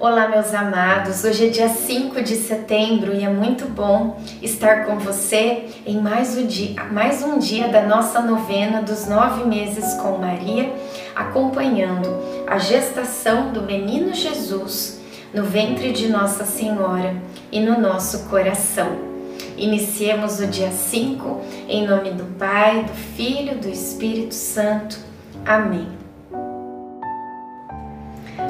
Olá, meus amados. Hoje é dia 5 de setembro e é muito bom estar com você em mais um dia, mais um dia da nossa novena dos nove meses com Maria, acompanhando a gestação do menino Jesus no ventre de Nossa Senhora e no nosso coração. Iniciemos o dia 5 em nome do Pai, do Filho, do Espírito Santo. Amém.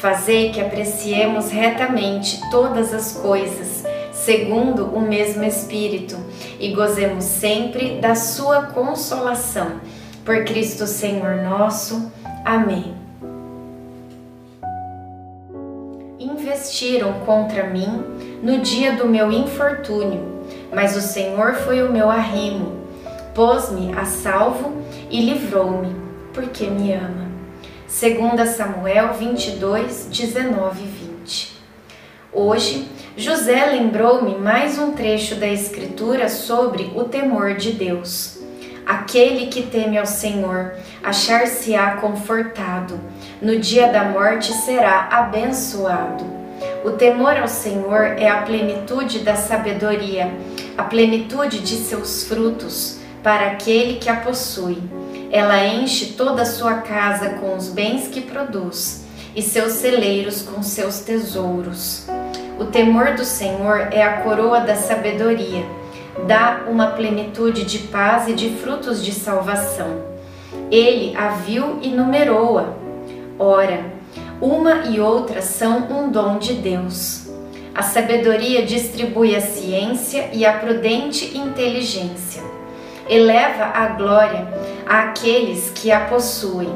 Fazei que apreciemos retamente todas as coisas, segundo o mesmo Espírito, e gozemos sempre da Sua consolação. Por Cristo Senhor nosso. Amém. Investiram contra mim no dia do meu infortúnio, mas o Senhor foi o meu arrimo, pôs-me a salvo e livrou-me, porque me ama. 2 Samuel 22, 19 e 20. Hoje, José lembrou-me mais um trecho da Escritura sobre o temor de Deus. Aquele que teme ao Senhor achar-se-á confortado, no dia da morte será abençoado. O temor ao Senhor é a plenitude da sabedoria, a plenitude de seus frutos para aquele que a possui. Ela enche toda a sua casa com os bens que produz e seus celeiros com seus tesouros. O temor do Senhor é a coroa da sabedoria, dá uma plenitude de paz e de frutos de salvação. Ele a viu e numerou-a. Ora, uma e outra são um dom de Deus. A sabedoria distribui a ciência e a prudente inteligência eleva a glória àqueles que a possuem.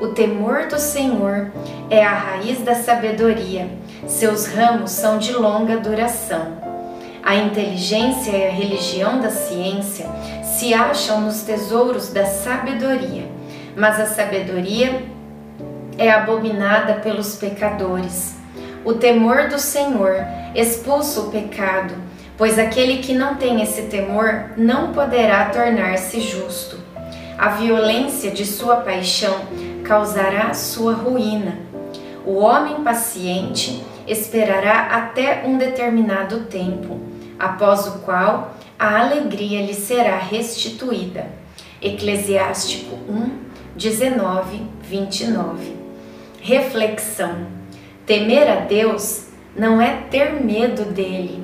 O temor do Senhor é a raiz da sabedoria, seus ramos são de longa duração. A inteligência e a religião da ciência se acham nos tesouros da sabedoria, mas a sabedoria é abominada pelos pecadores. O temor do Senhor expulsa o pecado pois aquele que não tem esse temor não poderá tornar-se justo. A violência de sua paixão causará sua ruína. O homem paciente esperará até um determinado tempo, após o qual a alegria lhe será restituída. Eclesiástico 1, 19, 29. Reflexão: Temer a Deus não é ter medo dele,